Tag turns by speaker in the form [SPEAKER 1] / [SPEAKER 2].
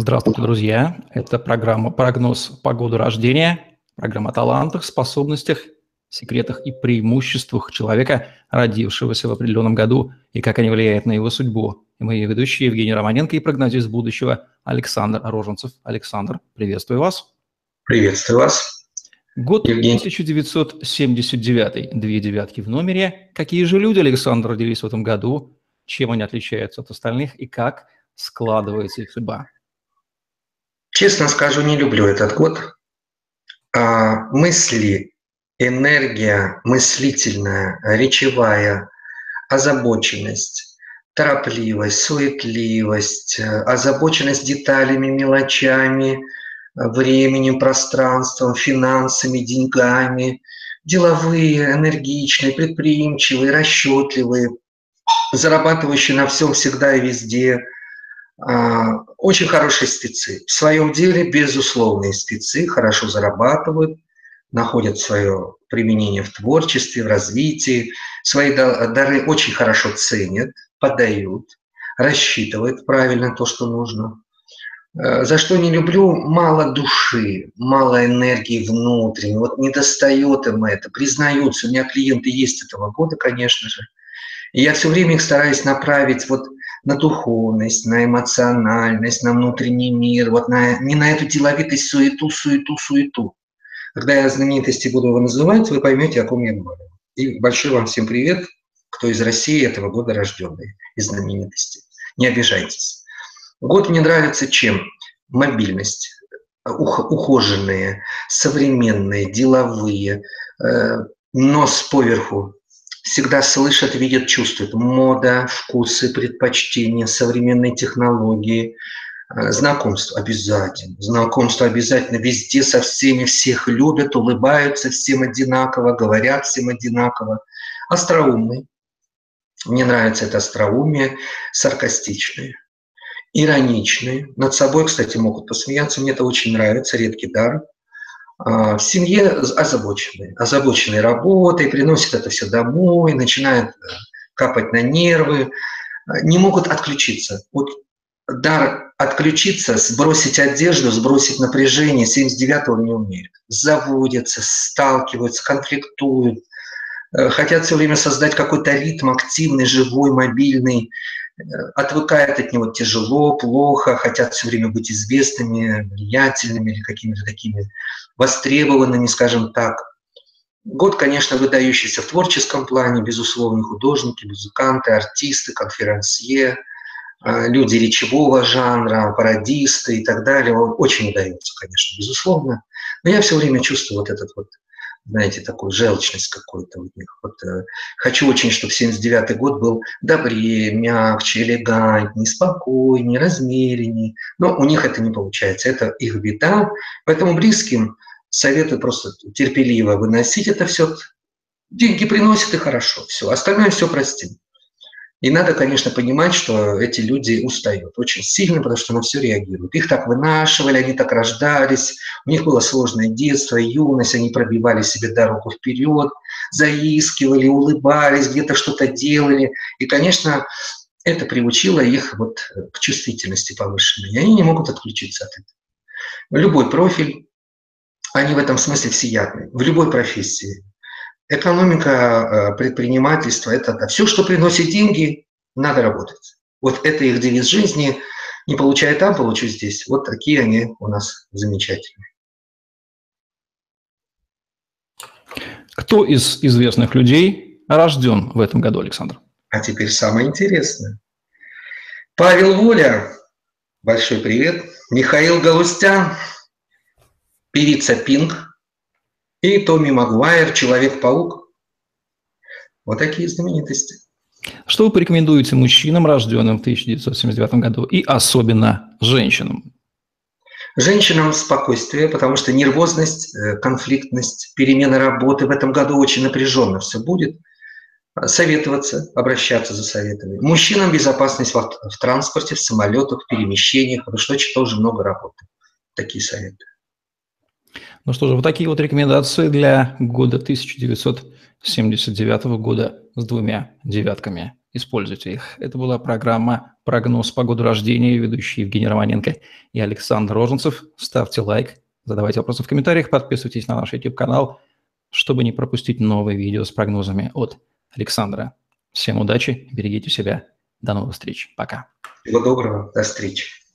[SPEAKER 1] Здравствуйте, друзья. Это программа «Прогноз по году рождения», программа о талантах, способностях, секретах и преимуществах человека, родившегося в определенном году, и как они влияют на его судьбу. И мои ведущие Евгений Романенко и прогнозист будущего Александр Роженцев. Александр, приветствую вас.
[SPEAKER 2] Приветствую вас.
[SPEAKER 1] Год Евгений. 1979, две девятки в номере. Какие же люди, Александр, родились в этом году? Чем они отличаются от остальных и как складывается их судьба?
[SPEAKER 2] Честно скажу, не люблю этот год. А, мысли, энергия мыслительная, речевая, озабоченность, торопливость, суетливость, озабоченность деталями, мелочами, временем, пространством, финансами, деньгами, деловые, энергичные, предприимчивые, расчетливые, зарабатывающие на всем всегда и везде – а, очень хорошие спецы. В своем деле безусловные спецы, хорошо зарабатывают, находят свое применение в творчестве, в развитии, свои дары очень хорошо ценят, подают, рассчитывают правильно то, что нужно. Э, за что не люблю, мало души, мало энергии внутренней. Вот не достает им это, признаются. У меня клиенты есть этого года, конечно же. И я все время их стараюсь направить вот на духовность, на эмоциональность, на внутренний мир, вот на, не на эту деловитость, суету, суету, суету. Когда я знаменитости буду его называть, вы поймете, о ком я говорю. И большой вам всем привет, кто из России этого года рожденный, из знаменитости. Не обижайтесь. Год мне нравится чем? Мобильность, ухоженные, современные, деловые, э, нос поверху, всегда слышат, видят, чувствуют. Мода, вкусы, предпочтения, современные технологии, э, знакомство обязательно. Знакомство обязательно везде со всеми, всех любят, улыбаются всем одинаково, говорят всем одинаково. Остроумный. Мне нравится это остроумие, саркастичные, ироничные. Над собой, кстати, могут посмеяться. Мне это очень нравится, редкий дар – в семье озабоченные, озабоченные работой, приносят это все домой, начинают э, капать на нервы, а, не могут отключиться. Вот дар отключиться, сбросить одежду, сбросить напряжение, 79-го не умеют. Заводятся, сталкиваются, конфликтуют, э, хотят все время создать какой-то ритм активный, живой, мобильный, э, отвыкают от него тяжело, плохо, хотят все время быть известными, влиятельными или какими-то такими востребованными, скажем так. Год, конечно, выдающийся в творческом плане, безусловно, художники, музыканты, артисты, конферансье, э, люди речевого жанра, пародисты и так далее. Он очень удается, конечно, безусловно. Но я все время чувствую вот этот вот, знаете, такую желчность какую-то у них. Вот, э, хочу очень, чтобы 79-й год был добрее, мягче, элегантнее, спокойнее, размереннее. Но у них это не получается, это их беда. Поэтому близким – советую просто терпеливо выносить это все. Деньги приносят и хорошо, все. Остальное все простим. И надо, конечно, понимать, что эти люди устают очень сильно, потому что на все реагируют. Их так вынашивали, они так рождались, у них было сложное детство, юность, они пробивали себе дорогу вперед, заискивали, улыбались, где-то что-то делали. И, конечно, это приучило их вот к чувствительности повышенной. И они не могут отключиться от этого. Любой профиль, они в этом смысле всеядны, в любой профессии. Экономика, э, предпринимательство – это да. все, что приносит деньги, надо работать. Вот это их девиз жизни. Не получая там, получу здесь. Вот такие они у нас замечательные.
[SPEAKER 1] Кто из известных людей рожден в этом году, Александр?
[SPEAKER 2] А теперь самое интересное. Павел Воля, большой привет. Михаил Галустян, певица Пинк и Томми Магуайр, Человек-паук. Вот такие знаменитости.
[SPEAKER 1] Что вы порекомендуете мужчинам, рожденным в 1979 году, и особенно женщинам?
[SPEAKER 2] Женщинам спокойствие, потому что нервозность, э, конфликтность, перемена работы в этом году очень напряженно все будет. Советоваться, обращаться за советами. Мужчинам безопасность в, в транспорте, в самолетах, в перемещениях, потому что очень тоже много работы. Такие советы.
[SPEAKER 1] Ну что же, вот такие вот рекомендации для года 1979 года с двумя девятками. используйте их. Это была программа «Прогноз погоды рождения», ведущие Евгений Романенко и Александр Роженцев. Ставьте лайк, задавайте вопросы в комментариях, подписывайтесь на наш YouTube-канал, чтобы не пропустить новые видео с прогнозами от Александра. Всем удачи, берегите себя. До новых встреч. Пока.
[SPEAKER 2] Всего доброго. До встречи.